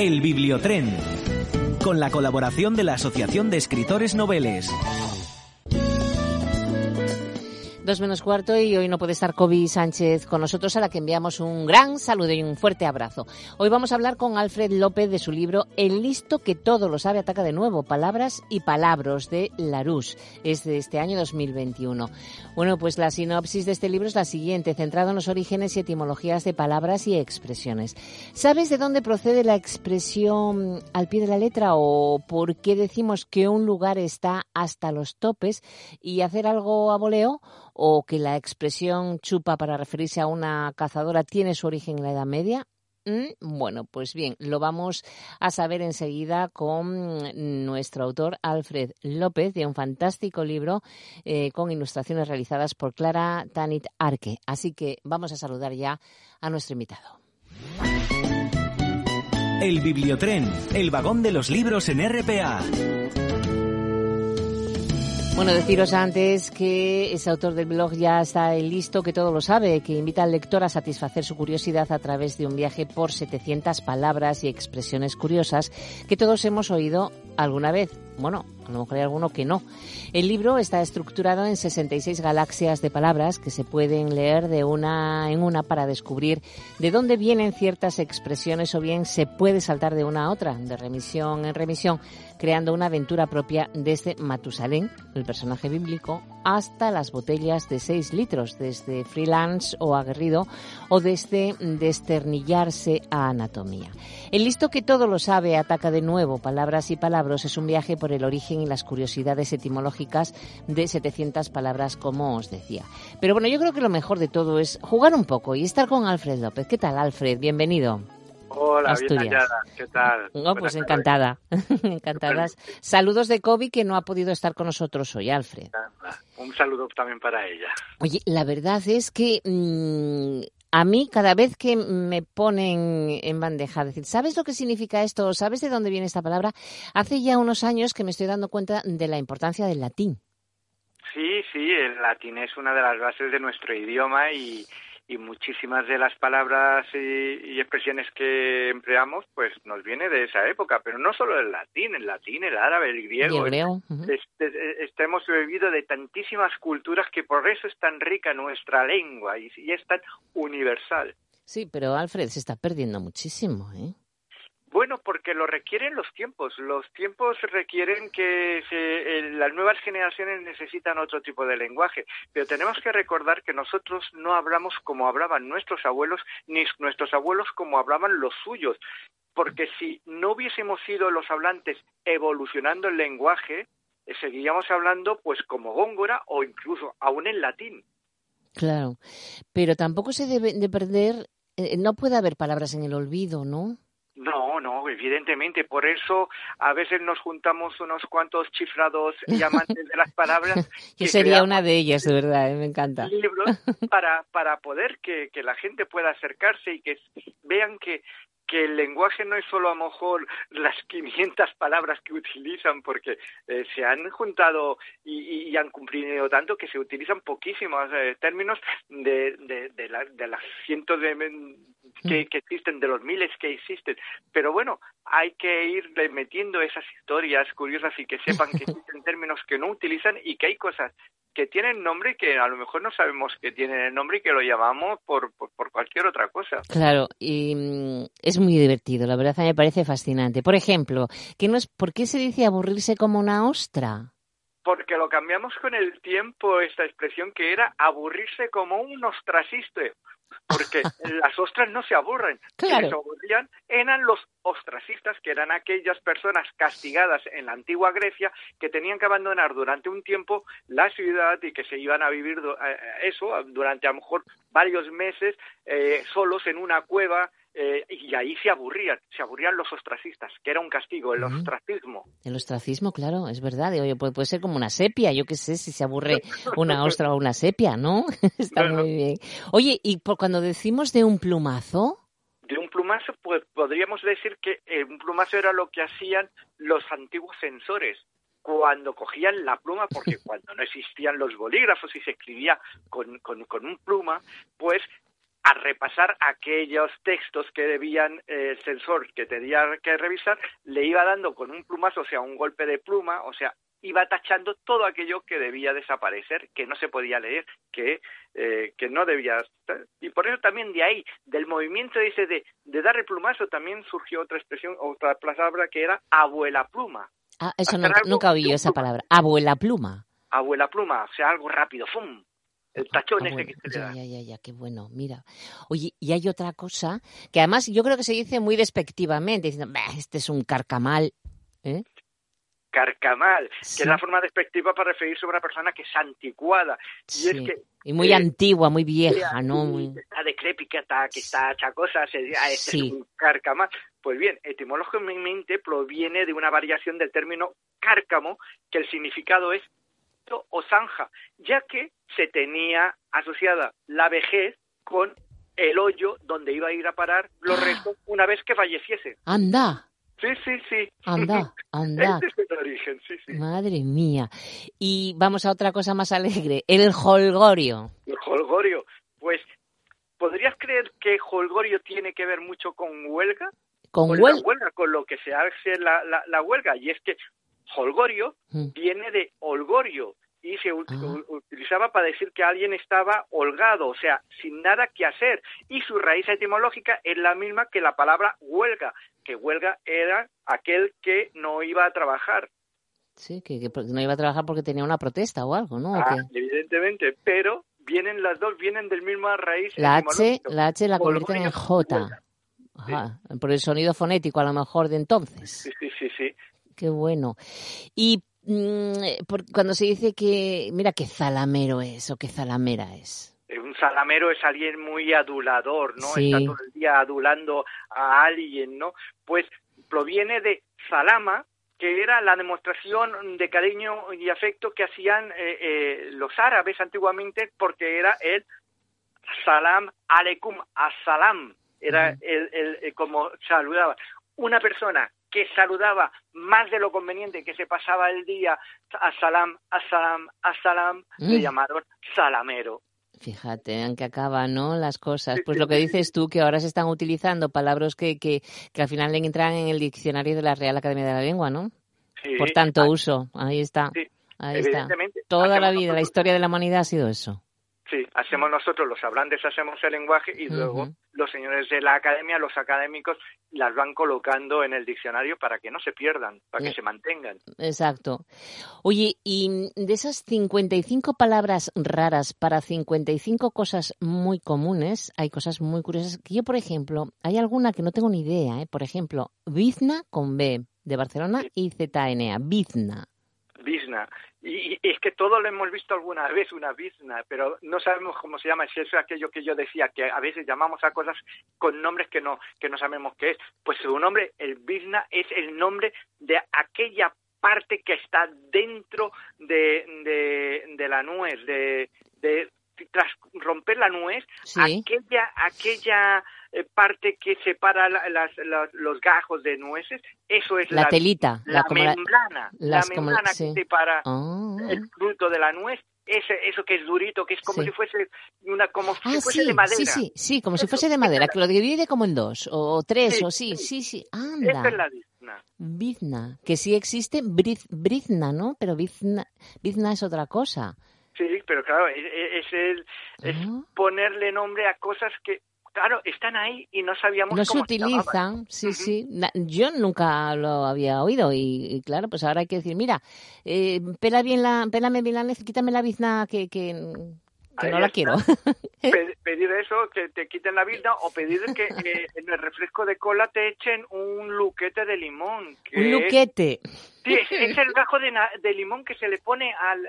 El Bibliotren, con la colaboración de la Asociación de Escritores Noveles. Dos menos cuarto y hoy no puede estar Kobe Sánchez con nosotros, a la que enviamos un gran saludo y un fuerte abrazo. Hoy vamos a hablar con Alfred López de su libro El listo que todo lo sabe ataca de nuevo, palabras y palabras de Larousse. Es de este año 2021. Bueno, pues la sinopsis de este libro es la siguiente, centrado en los orígenes y etimologías de palabras y expresiones. ¿Sabes de dónde procede la expresión al pie de la letra o por qué decimos que un lugar está hasta los topes y hacer algo a voleo? O que la expresión chupa para referirse a una cazadora tiene su origen en la Edad Media? Mm, bueno, pues bien, lo vamos a saber enseguida con nuestro autor Alfred López de un fantástico libro eh, con ilustraciones realizadas por Clara Tanit Arque. Así que vamos a saludar ya a nuestro invitado. El Bibliotren, el vagón de los libros en RPA. Bueno, deciros antes que ese autor del blog ya está listo, que todo lo sabe, que invita al lector a satisfacer su curiosidad a través de un viaje por 700 palabras y expresiones curiosas que todos hemos oído alguna vez. Bueno, a lo mejor hay alguno que no. El libro está estructurado en 66 galaxias de palabras que se pueden leer de una en una para descubrir de dónde vienen ciertas expresiones o bien se puede saltar de una a otra, de remisión en remisión creando una aventura propia desde Matusalén, el personaje bíblico, hasta las botellas de 6 litros, desde freelance o aguerrido o desde desternillarse a anatomía. El listo que todo lo sabe ataca de nuevo palabras y palabras es un viaje por el origen y las curiosidades etimológicas de 700 palabras, como os decía. Pero bueno, yo creo que lo mejor de todo es jugar un poco y estar con Alfred López. ¿Qué tal, Alfred? Bienvenido. Hola, bien ¿Qué tal? No, pues encantada. Encantadas. Saludos de Kobe que no ha podido estar con nosotros hoy, Alfred. Un saludo también para ella. Oye, la verdad es que mm, a mí cada vez que me ponen en bandeja, decir, ¿sabes lo que significa esto? ¿Sabes de dónde viene esta palabra? Hace ya unos años que me estoy dando cuenta de la importancia del latín. Sí, sí, el latín es una de las bases de nuestro idioma y, y muchísimas de las palabras y, expresiones que empleamos pues nos viene de esa época, pero no solo el latín, el latín, el árabe, el griego. este, hemos bebido de tantísimas culturas que por eso es tan rica nuestra lengua y, y es tan universal. Sí, pero Alfred se está perdiendo muchísimo, ¿eh? Bueno, porque lo requieren los tiempos. Los tiempos requieren que se, las nuevas generaciones necesitan otro tipo de lenguaje. Pero tenemos que recordar que nosotros no hablamos como hablaban nuestros abuelos, ni nuestros abuelos como hablaban los suyos. Porque si no hubiésemos sido los hablantes evolucionando el lenguaje, eh, seguiríamos hablando pues como góngora o incluso aún en latín. Claro, pero tampoco se debe de perder, eh, no puede haber palabras en el olvido, ¿no? No, no, evidentemente. Por eso a veces nos juntamos unos cuantos chifrados y amantes de las palabras. Yo sería una de ellas, de verdad, ¿eh? me encanta. Libros para, para poder que, que la gente pueda acercarse y que vean que que el lenguaje no es solo a lo mejor las 500 palabras que utilizan, porque eh, se han juntado y, han cumplido tanto que se utilizan poquísimos eh, términos de, de, de, de, las cientos de que, que, existen, de los miles que existen. Pero bueno, hay que ir metiendo esas historias curiosas y que sepan que existen términos que no utilizan y que hay cosas que tienen nombre y que a lo mejor no sabemos que tienen el nombre y que lo llamamos por, por, cualquier otra cosa. Claro, y mm, es muy divertido, la verdad me parece fascinante. Por ejemplo, ¿qué no es, ¿por qué se dice aburrirse como una ostra? Porque lo cambiamos con el tiempo, esta expresión que era aburrirse como un ostraciste, porque las ostras no se aburren. Claro. se aburrían eran los ostracistas, que eran aquellas personas castigadas en la antigua Grecia que tenían que abandonar durante un tiempo la ciudad y que se iban a vivir eh, eso durante a lo mejor varios meses eh, solos en una cueva eh, y ahí se aburrían, se aburrían los ostracistas, que era un castigo, el ostracismo. El ostracismo, claro, es verdad. Oye, puede, puede ser como una sepia, yo qué sé, si se aburre una ostra o una sepia, ¿no? Está muy bien. Oye, y por cuando decimos de un plumazo, de un plumazo, pues podríamos decir que eh, un plumazo era lo que hacían los antiguos censores cuando cogían la pluma, porque cuando no existían los bolígrafos y se escribía con, con, con un pluma, pues a repasar aquellos textos que debían eh, el censor que tenía que revisar, le iba dando con un plumazo, o sea, un golpe de pluma, o sea, iba tachando todo aquello que debía desaparecer, que no se podía leer, que, eh, que no debía Y por eso también de ahí, del movimiento ese de, de dar el plumazo, también surgió otra expresión, otra palabra que era abuela pluma. Ah, eso nunca, nunca oí esa palabra. Abuela pluma. Abuela pluma, o sea, algo rápido, ¡fum! El tachón ese que se ya, Ya, ya, ya, qué bueno, mira. Oye, y hay otra cosa que además yo creo que se dice muy despectivamente, diciendo, este es un carcamal. ¿eh? Carcamal, que es la forma despectiva para referirse a una persona que es anticuada. Y es que y muy eh, antigua, muy vieja, ¿no? Muy... Está decrépita, que está hecha cosas, este es un carcamal. Pues bien, etimológicamente proviene de una variación del término cárcamo, que el significado es o zanja, ya que se tenía asociada la vejez con el hoyo donde iba a ir a parar los ah. restos una vez que falleciese. Anda. Sí, sí, sí. Anda, anda. Este es el origen, sí, sí. Madre mía. Y vamos a otra cosa más alegre, el holgorio. El holgorio. Pues, ¿podrías creer que holgorio tiene que ver mucho con huelga? Con, huelga? con lo que se hace la, la, la huelga. Y es que holgorio mm. viene de holgorio, y se ah. utilizaba para decir que alguien estaba holgado, o sea, sin nada que hacer. Y su raíz etimológica es la misma que la palabra huelga, que huelga era aquel que no iba a trabajar. Sí, que, no iba a trabajar porque tenía una protesta o algo, ¿no? Ah, evidentemente, pero vienen las dos, vienen del mismo raíz. La H, la H la convierten en J. Ajá, por el sonido fonético a lo mejor de entonces. Sí, sí, sí, sí. Qué bueno. Y cuando se dice que, mira, qué zalamero es o qué zalamera es. Un zalamero es alguien muy adulador, ¿no? Está todo el día adulando a alguien, ¿no? Pues proviene de salama, que era la demostración de cariño y afecto que hacían eh, eh, los árabes antiguamente, porque era el salam aleikum, as-salam, era el, el, como saludaba. Una persona que saludaba más de lo conveniente, que se pasaba el día a salam, a salam, a salam, le mm. llamaron salamero. Fíjate, en que acaban, ¿no? Las cosas. Pues lo que dices tú, que ahora se están utilizando palabras que, que, que al final entran en el diccionario de la Real Academia de la Lengua, ¿no? Por tanto uso. Ahí está. Ahí está. Toda la vida, la historia de la humanidad ha sido eso. Sí, hacemos nosotros, los hablantes hacemos el lenguaje y luego los señores de la academia, los académicos, las van colocando en el diccionario para que no se pierdan, para que se mantengan. Exacto. Oye, y de esas 55 palabras raras para 55 cosas muy comunes, hay cosas muy curiosas. Que yo, por ejemplo, hay alguna que no tengo ni idea, ¿eh? Por ejemplo, Bizna con B, de Barcelona, y ZNA, Bizna. Bizna. Y, es que todo lo hemos visto alguna vez, una bizna, pero no sabemos cómo se llama. Si es aquello que yo decía, que a veces llamamos a cosas con nombres que no, que no sabemos qué es. Pues su nombre, el bizna, es el nombre de aquella parte que está dentro de, de, la nuez, de tras romper la nuez, aquella, aquella eh, parte que separa las, los gajos de nueces, eso es la, telita, la, membrana, la membrana que separa ah. el fruto de la nuez ese, eso que es durito, que es como si fuese una como si ah, fuese de madera. Sí, sí, sí, como si fuese de madera, que lo divide como en dos o tres o sí, sí, sí, anda. Esa es la bizna. Bizna, que sí existe brizna, ¿no? Pero bizna, bizna es otra cosa. Sí, pero claro, es, es, es ah. ponerle nombre a cosas que claro, están ahí y no sabíamos no se utilizan, sí, sí. Yo nunca lo había oído y, claro, pues ahora hay que decir, mira, eh, pela bien la, pélame bien la quítame la bizna que, que, no la quiero. pedir eso, que te quiten la vida o pedir que, en el refresco de cola te echen un luquete de limón. un luquete. Sí, es, el gajo de, de, limón que se le pone al,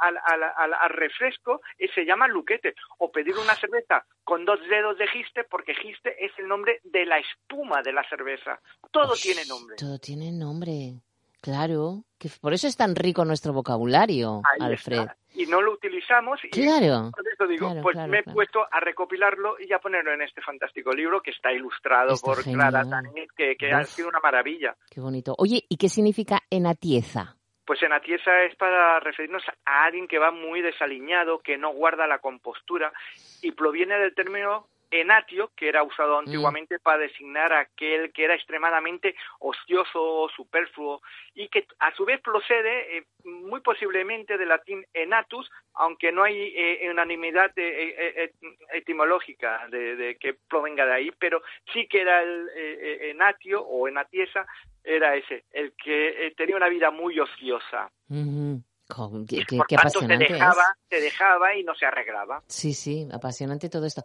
al, al, al, refresco y se llama luquete. O pedir una cerveza con dos dedos de giste, porque giste es el nombre de la espuma de la cerveza. Todo tiene nombre. Todo tiene nombre. Claro, que por eso es tan rico nuestro vocabulario, Alfred. Y no lo utilizamos. Y claro. Por eso digo, pues me he puesto a recopilarlo y a ponerlo en este fantástico libro que está ilustrado por Clara Tanet, que, que ha sido una maravilla. Qué bonito. Oye, ¿y qué significa enatieza? Pues enatieza es para referirnos a alguien que va muy desaliñado, que no guarda la compostura y proviene del término enatio, que era usado antiguamente para designar a aquel que era extremadamente ocioso, superfluo, y que a su vez procede eh, muy posiblemente del latín enatus, aunque no hay eh, unanimidad eh, etimológica de, que provenga de ahí, pero sí que era el enatio o enatiesa, era ese, el que tenía una vida muy ociosa. Qué, qué, apasionante se dejaba, se dejaba y no se arreglaba. Sí, sí, apasionante todo esto.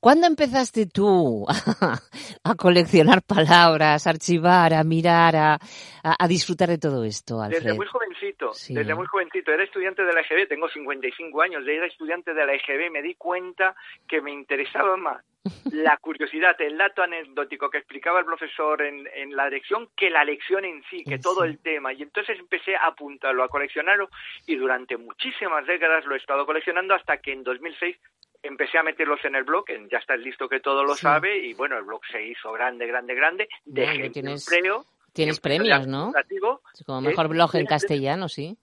¿Cuándo empezaste tú a, coleccionar palabras, a archivar, a mirar, a, a, disfrutar de todo esto, Alfred? Desde muy jovencito, desde muy jovencito. Era estudiante de la EGB, tengo 55 años, era estudiante de la EGB, me di cuenta que me interesaba más la curiosidad, el dato anecdótico que explicaba el profesor en, en la lección que la lección en sí, que todo el tema. Y entonces empecé a apuntarlo, a coleccionarlo y durante muchísimas décadas lo he estado coleccionando hasta que en 2006 empecé a meterlos en el blog, en ya está listo que todo lo sabe y bueno, el blog se hizo grande, grande, grande, dejé tienes, empleo. Tienes premios, ¿no? Como mejor blog en castellano, sí.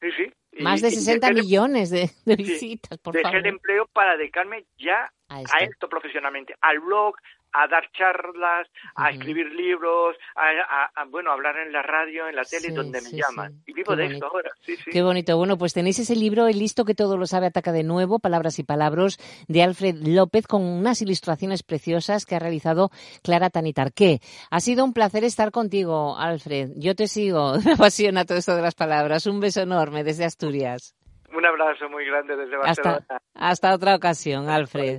Sí, sí. Más de 60 millones de, visitas, por dejé el empleo para dedicarme ya a esto profesionalmente, al blog, a dar charlas, a escribir libros, a, bueno, hablar en la radio, en la tele, donde me llaman. Y vivo de esto ahora. Qué bonito. Bueno, pues tenéis ese libro, El listo que todo lo sabe, ataca de nuevo, Palabras y Palabras, de Alfred López, con unas ilustraciones preciosas que ha realizado Clara Tanitarqué. Ha sido un placer estar contigo, Alfred. Yo te sigo. Me apasiona todo esto de las palabras. Un beso enorme desde Asturias. Un abrazo muy grande desde Barcelona. Hasta, hasta otra ocasión, Alfred.